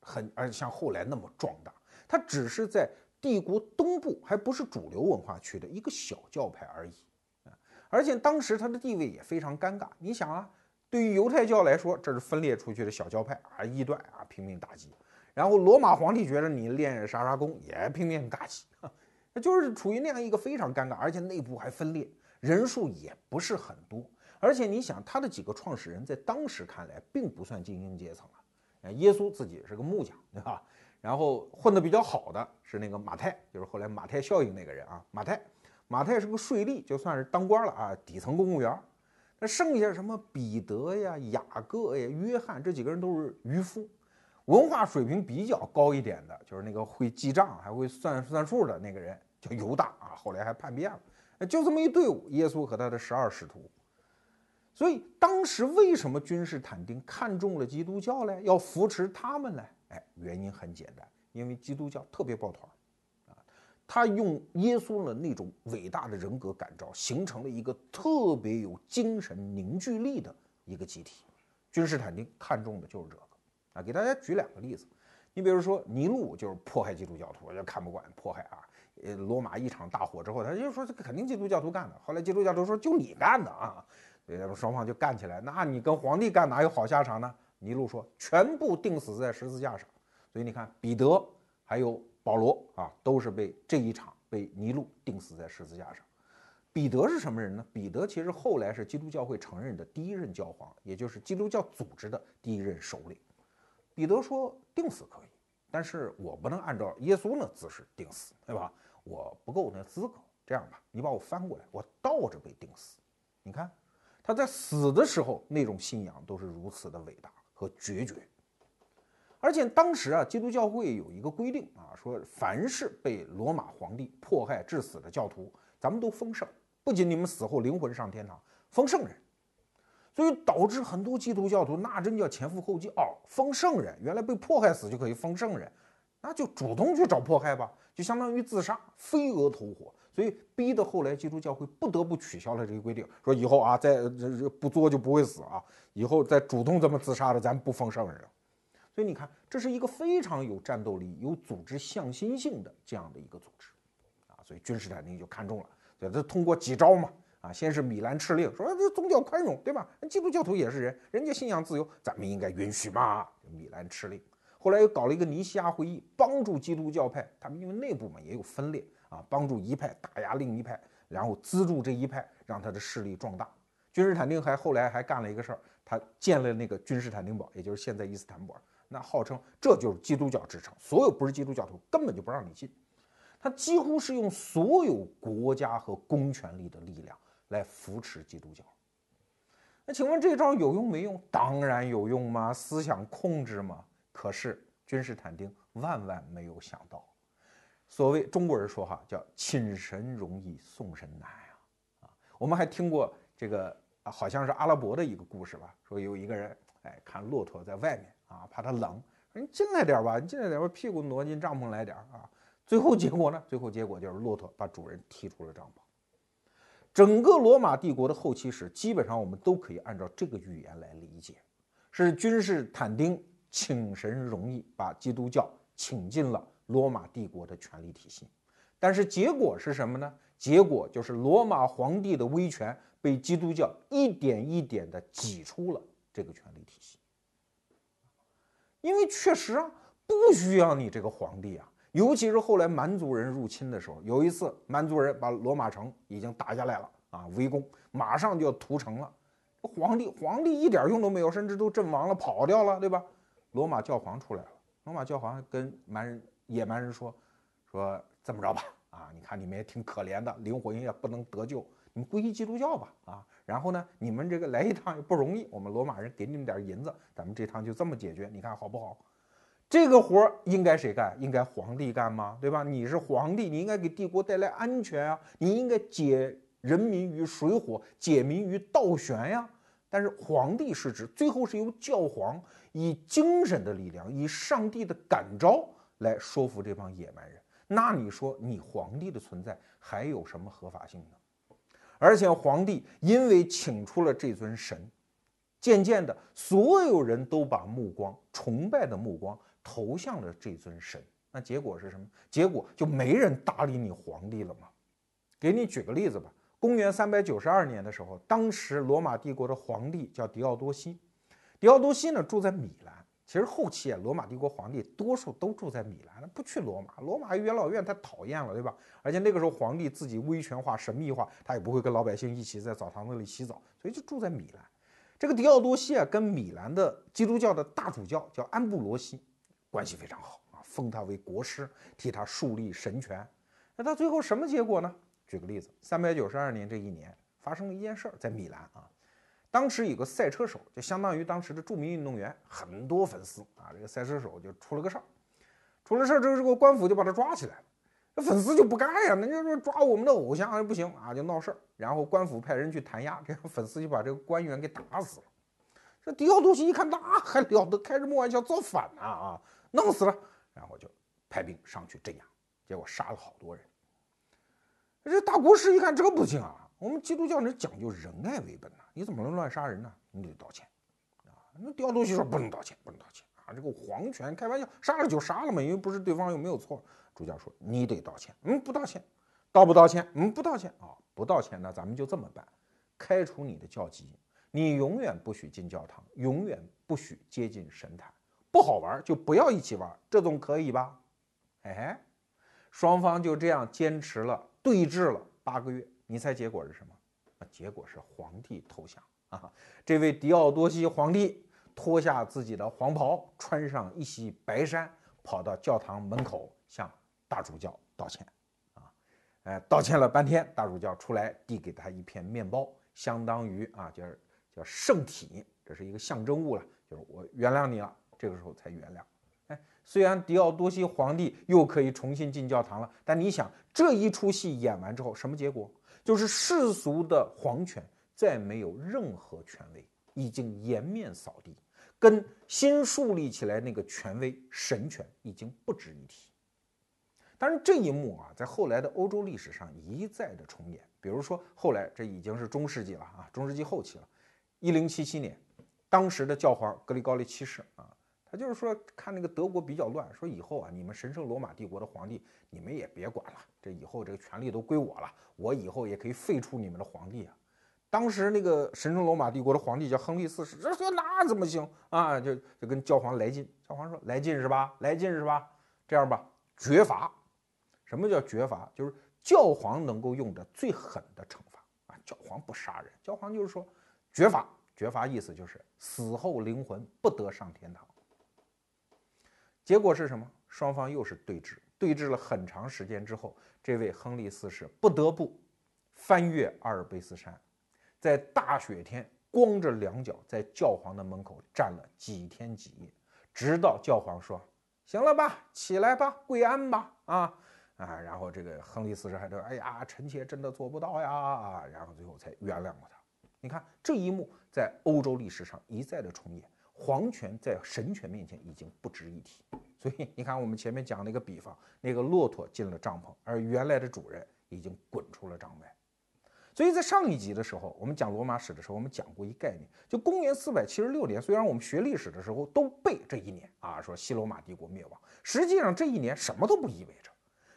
A: 很，而像后来那么壮大，它只是在帝国东部，还不是主流文化区的一个小教派而已，啊，而且当时它的地位也非常尴尬，你想啊。对于犹太教来说，这是分裂出去的小教派啊，异端啊，拼命打击。然后罗马皇帝觉得你练杀杀功，也拼命打击，那就是处于那样一个非常尴尬，而且内部还分裂，人数也不是很多。而且你想，他的几个创始人在当时看来并不算精英阶层啊，耶稣自己是个木匠，对吧？然后混得比较好的是那个马太，就是后来马太效应那个人啊，马太，马太是个税吏，就算是当官了啊，底层公务员。那剩下什么彼得呀、雅各呀、约翰这几个人都是渔夫，文化水平比较高一点的，就是那个会记账还会算算数的那个人叫犹大啊，后来还叛变了。就这么一队伍，耶稣和他的十二使徒。所以当时为什么君士坦丁看中了基督教呢？要扶持他们呢？哎，原因很简单，因为基督教特别抱团。他用耶稣的那种伟大的人格感召，形成了一个特别有精神凝聚力的一个集体。君士坦丁看中的就是这个啊。给大家举两个例子，你比如说尼禄就是迫害基督教徒，就看不惯迫害啊。呃，罗马一场大火之后，他就说这肯定基督教徒干的。后来基督教徒说就你干的啊，所以双方就干起来。那你跟皇帝干哪有好下场呢？尼禄说全部钉死在十字架上。所以你看彼得还有。保罗啊，都是被这一场被尼禄钉死在十字架上。彼得是什么人呢？彼得其实后来是基督教会承认的第一任教皇，也就是基督教组织的第一任首领。彼得说：“钉死可以，但是我不能按照耶稣那姿势钉死，对吧？我不够那资格。这样吧，你把我翻过来，我倒着被钉死。你看他在死的时候那种信仰都是如此的伟大和决绝。”而且当时啊，基督教会有一个规定啊，说凡是被罗马皇帝迫害致死的教徒，咱们都封圣，不仅你们死后灵魂上天堂，封圣人。所以导致很多基督教徒那真叫前赴后继哦，封圣人，原来被迫害死就可以封圣人，那就主动去找迫害吧，就相当于自杀，飞蛾投火。所以逼得后来基督教会不得不取消了这个规定，说以后啊，再不作就不会死啊，以后再主动这么自杀的，咱不封圣人。所以你看，这是一个非常有战斗力、有组织向心性的这样的一个组织，啊，所以君士坦丁就看中了，所以他通过几招嘛，啊，先是米兰敕令，说这宗教宽容，对吧？那基督教徒也是人，人家信仰自由，咱们应该允许嘛。米兰敕令，后来又搞了一个尼西亚会议，帮助基督教派，他们因为内部嘛也有分裂啊，帮助一派打压另一派，然后资助这一派，让他的势力壮大。君士坦丁还后来还干了一个事儿，他建了那个君士坦丁堡，也就是现在伊斯坦布尔。那号称这就是基督教之城，所有不是基督教徒根本就不让你进。他几乎是用所有国家和公权力的力量来扶持基督教。那请问这招有用没用？当然有用嘛，思想控制嘛。可是君士坦丁万万没有想到，所谓中国人说哈，叫请神容易送神难呀。啊，我们还听过这个，好像是阿拉伯的一个故事吧，说有一个人哎，看骆驼在外面啊，怕它冷，说你进来点吧，你进来点，把屁股挪进帐篷来点啊。最后结果呢？最后结果就是骆驼把主人踢出了帐篷。整个罗马帝国的后期史，基本上我们都可以按照这个语言来理解：是君士坦丁请神容易，把基督教请进了罗马帝国的权力体系。但是结果是什么呢？结果就是罗马皇帝的威权被基督教一点一点地挤出了这个权力体系。因为确实啊，不需要你这个皇帝啊。尤其是后来蛮族人入侵的时候，有一次蛮族人把罗马城已经打下来了啊，围攻，马上就要屠城了。皇帝皇帝一点用都没有，甚至都阵亡了，跑掉了，对吧？罗马教皇出来了，罗马教皇跟蛮人野蛮人说，说这么着吧，啊，你看你们也挺可怜的，灵魂也不能得救，你们皈依基督教吧，啊，然后呢，你们这个来一趟也不容易，我们罗马人给你们点银子，咱们这趟就这么解决，你看好不好？这个活应该谁干？应该皇帝干吗？对吧？你是皇帝，你应该给帝国带来安全啊！你应该解人民于水火，解民于倒悬呀！但是皇帝是指最后是由教皇以精神的力量，以上帝的感召来说服这帮野蛮人。那你说你皇帝的存在还有什么合法性呢？而且皇帝因为请出了这尊神，渐渐的，所有人都把目光崇拜的目光。投向了这尊神，那结果是什么？结果就没人搭理你皇帝了吗？给你举个例子吧。公元三百九十二年的时候，当时罗马帝国的皇帝叫狄奥多西。狄奥多西呢住在米兰。其实后期啊，罗马帝国皇帝多数都住在米兰，不去罗马。罗马元老院太讨厌了，对吧？而且那个时候皇帝自己威权化、神秘化，他也不会跟老百姓一起在澡堂子里洗澡，所以就住在米兰。这个狄奥多西啊，跟米兰的基督教的大主教叫安布罗西。关系非常好啊，封他为国师，替他树立神权。那到最后什么结果呢？举个例子，三百九十二年这一年发生了一件事儿，在米兰啊，当时有个赛车手，就相当于当时的著名运动员，很多粉丝啊。这个赛车手就出了个事儿，出了事儿之后，这个官府就把他抓起来了。那粉丝就不干呀，人家说抓我们的偶像不行啊，就闹事儿。然后官府派人去弹压，这样粉丝就把这个官员给打死了。这狄奥多西一看，那还了得，开什么玩笑，造反呢啊！弄死了，然后就派兵上去镇压，结果杀了好多人。这大国师一看，这不行啊！我们基督教人讲究仁爱为本呐，你怎么能乱杀人呢？你得道歉啊！那刁东西说不能道歉，不能道歉啊！这个皇权开玩笑，杀了就杀了嘛，因为不是对方又没有错。主教说你得道歉，嗯，不道歉，道不道歉？嗯，不道歉啊，不道歉，那咱们就这么办，开除你的教籍，你永远不许进教堂，永远不许接近神坛。不好玩就不要一起玩，这总可以吧？哎，双方就这样坚持了对峙了八个月，你猜结果是什么？啊，结果是皇帝投降啊！这位狄奥多西皇帝脱下自己的黄袍，穿上一袭白衫，跑到教堂门口向大主教道歉啊！哎，道歉了半天，大主教出来递给他一片面包，相当于啊，就是叫圣体，这是一个象征物了，就是我原谅你了。这个时候才原谅，哎，虽然狄奥多西皇帝又可以重新进教堂了，但你想这一出戏演完之后，什么结果？就是世俗的皇权再没有任何权威，已经颜面扫地，跟新树立起来那个权威神权已经不值一提。当然，这一幕啊，在后来的欧洲历史上一再的重演，比如说后来这已经是中世纪了啊，中世纪后期了，一零七七年，当时的教皇格里高利七世啊。他就是说，看那个德国比较乱，说以后啊，你们神圣罗马帝国的皇帝，你们也别管了，这以后这个权力都归我了，我以后也可以废除你们的皇帝啊。当时那个神圣罗马帝国的皇帝叫亨利四世，这说那怎么行啊？就就跟教皇来劲，教皇说来劲是吧？来劲是吧？这样吧，绝罚。什么叫绝罚？就是教皇能够用的最狠的惩罚啊。教皇不杀人，教皇就是说绝罚，绝罚意思就是死后灵魂不得上天堂。结果是什么？双方又是对峙，对峙了很长时间之后，这位亨利四世不得不翻越阿尔卑斯山，在大雪天光着两脚在教皇的门口站了几天几夜，直到教皇说：“行了吧，起来吧，跪安吧。”啊啊！然后这个亨利四世还说：“哎呀，臣妾真的做不到呀！”啊，然后最后才原谅了他。你看这一幕在欧洲历史上一再的重演，皇权在神权面前已经不值一提。所以你看我们前面讲那个比方，那个骆驼进了帐篷，而原来的主人已经滚出了帐外。所以在上一集的时候，我们讲罗马史的时候，我们讲过一概念，就公元四百七十六年。虽然我们学历史的时候都背这一年啊，说西罗马帝国灭亡，实际上这一年什么都不意味着，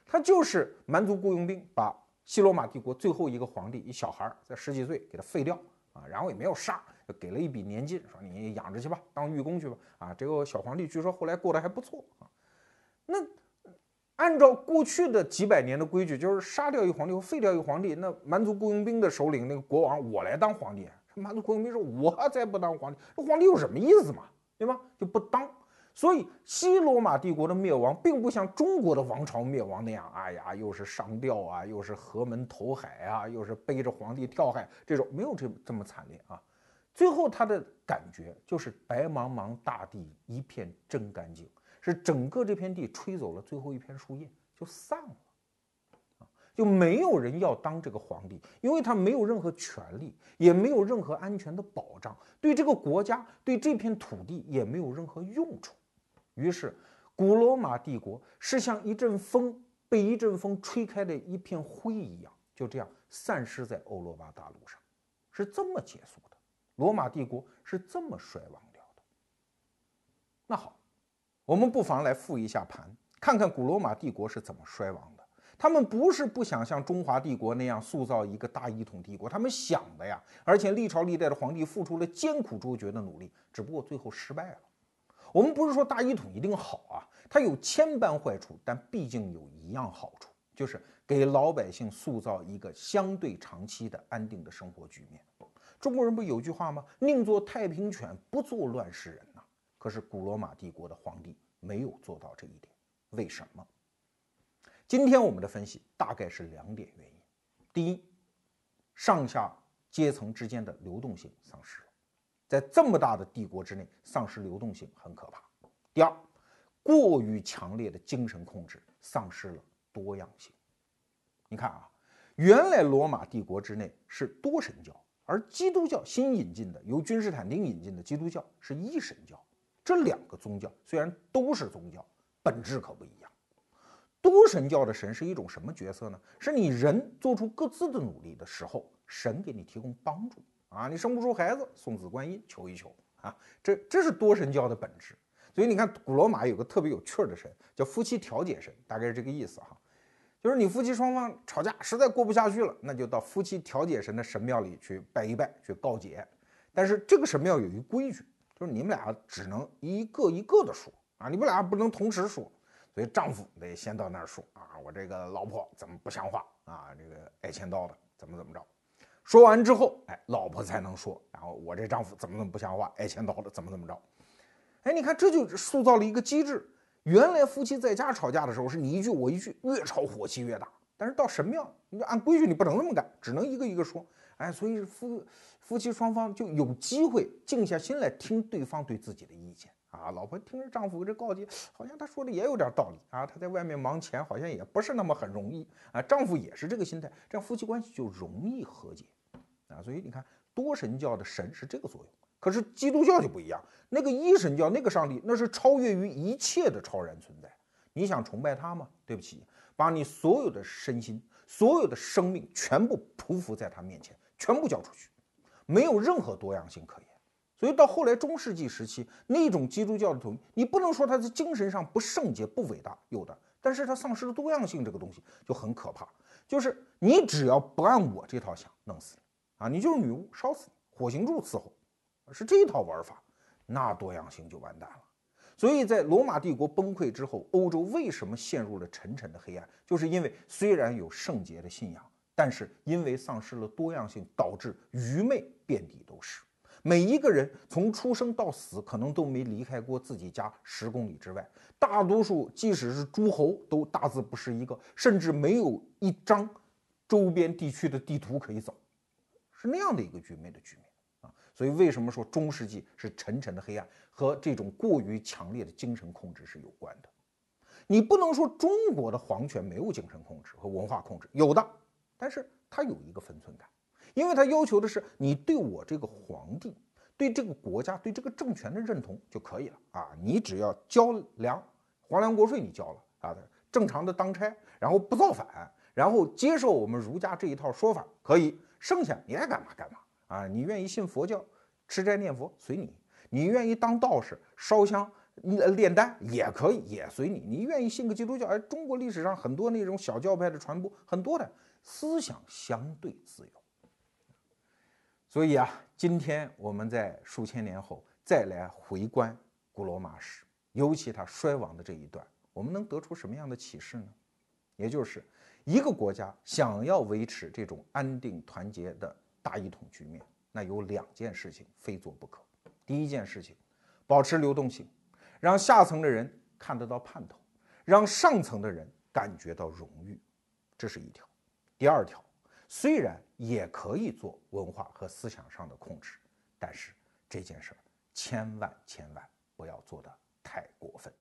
A: 它就是蛮族雇佣兵把西罗马帝国最后一个皇帝一小孩在十几岁给他废掉啊，然后也没有杀，给了一笔年金，说你养着去吧，当寓工去吧。啊，这个小皇帝据说后来过得还不错啊，那。按照过去的几百年的规矩，就是杀掉一皇帝或废掉一皇帝，那蛮族雇佣兵的首领那个国王，我来当皇帝。蛮族雇佣兵说：“我才不当皇帝，这皇帝有什么意思嘛？对吧？就不当。”所以西罗马帝国的灭亡，并不像中国的王朝灭亡那样，哎呀，又是上吊啊，又是河门投海啊，又是背着皇帝跳海，这种没有这这么惨烈啊。最后他的感觉就是白茫茫大地一片真干净。是整个这片地吹走了最后一片树叶，就散了，啊，就没有人要当这个皇帝，因为他没有任何权利，也没有任何安全的保障，对这个国家，对这片土地也没有任何用处。于是，古罗马帝国是像一阵风被一阵风吹开的一片灰一样，就这样散失在欧罗巴大陆上，是这么结束的。罗马帝国是这么衰亡掉的。那好。我们不妨来复一下盘，看看古罗马帝国是怎么衰亡的。他们不是不想像中华帝国那样塑造一个大一统帝国，他们想的呀。而且历朝历代的皇帝付出了艰苦卓绝的努力，只不过最后失败了。我们不是说大一统一定好啊，它有千般坏处，但毕竟有一样好处，就是给老百姓塑造一个相对长期的安定的生活局面。中国人不有句话吗？宁做太平犬，不做乱世人呐。可是古罗马帝国的皇帝没有做到这一点，为什么？今天我们的分析大概是两点原因：第一，上下阶层之间的流动性丧失了，在这么大的帝国之内，丧失流动性很可怕；第二，过于强烈的精神控制丧失了多样性。你看啊，原来罗马帝国之内是多神教，而基督教新引进的，由君士坦丁引进的基督教是一神教。这两个宗教虽然都是宗教，本质可不一样。多神教的神是一种什么角色呢？是你人做出各自的努力的时候，神给你提供帮助啊！你生不出孩子，送子观音求一求啊！这这是多神教的本质。所以你看，古罗马有个特别有趣的神，叫夫妻调解神，大概是这个意思哈。就是你夫妻双方吵架，实在过不下去了，那就到夫妻调解神的神庙里去拜一拜，去告解。但是这个神庙有一规矩。就是你们俩只能一个一个的说啊，你们俩不能同时说，所以丈夫得先到那儿说啊，我这个老婆怎么不像话啊，这个挨千刀的怎么怎么着，说完之后，哎，老婆才能说，然后我这丈夫怎么怎么不像话，挨千刀的怎么怎么着，哎，你看这就塑造了一个机制，原来夫妻在家吵架的时候是你一句我一句，越吵火气越大，但是到神庙，你就按规矩你不能那么干，只能一个一个说，哎，所以夫。夫妻双方就有机会静下心来听对方对自己的意见啊。老婆听着丈夫这告诫，好像他说的也有点道理啊。他在外面忙钱，好像也不是那么很容易啊。丈夫也是这个心态，这样夫妻关系就容易和解啊。所以你看，多神教的神是这个作用，可是基督教就不一样。那个一神教那个上帝，那是超越于一切的超然存在。你想崇拜他吗？对不起，把你所有的身心、所有的生命全部匍匐在他面前，全部交出去。没有任何多样性可言，所以到后来中世纪时期，那种基督教的统一，你不能说它在精神上不圣洁、不伟大，有的，但是它丧失了多样性，这个东西就很可怕。就是你只要不按我这套想，弄死你啊，你就是女巫，烧死你，火刑柱伺候，是这套玩法，那多样性就完蛋了。所以在罗马帝国崩溃之后，欧洲为什么陷入了沉沉的黑暗？就是因为虽然有圣洁的信仰。但是因为丧失了多样性，导致愚昧遍地都是。每一个人从出生到死，可能都没离开过自己家十公里之外。大多数即使是诸侯，都大字不识一个，甚至没有一张周边地区的地图可以走，是那样的一个愚昧的局面。所以为什么说中世纪是沉沉的黑暗，和这种过于强烈的精神控制是有关的。你不能说中国的皇权没有精神控制和文化控制，有的，但是它有一个分寸感，因为它要求的是你对我这个皇帝、对这个国家、对这个政权的认同就可以了啊，你只要交粮、皇粮国税你交了啊，正常的当差，然后不造反，然后接受我们儒家这一套说法可以，剩下你爱干嘛干嘛啊，你愿意信佛教、吃斋念佛随你，你愿意当道士烧香。炼丹也可以，也随你。你愿意信个基督教？而中国历史上很多那种小教派的传播，很多的思想相对自由。所以啊，今天我们在数千年后再来回观古罗马史，尤其它衰亡的这一段，我们能得出什么样的启示呢？也就是一个国家想要维持这种安定团结的大一统局面，那有两件事情非做不可。第一件事情，保持流动性。让下层的人看得到盼头，让上层的人感觉到荣誉，这是一条。第二条，虽然也可以做文化和思想上的控制，但是这件事儿千万千万不要做的太过分。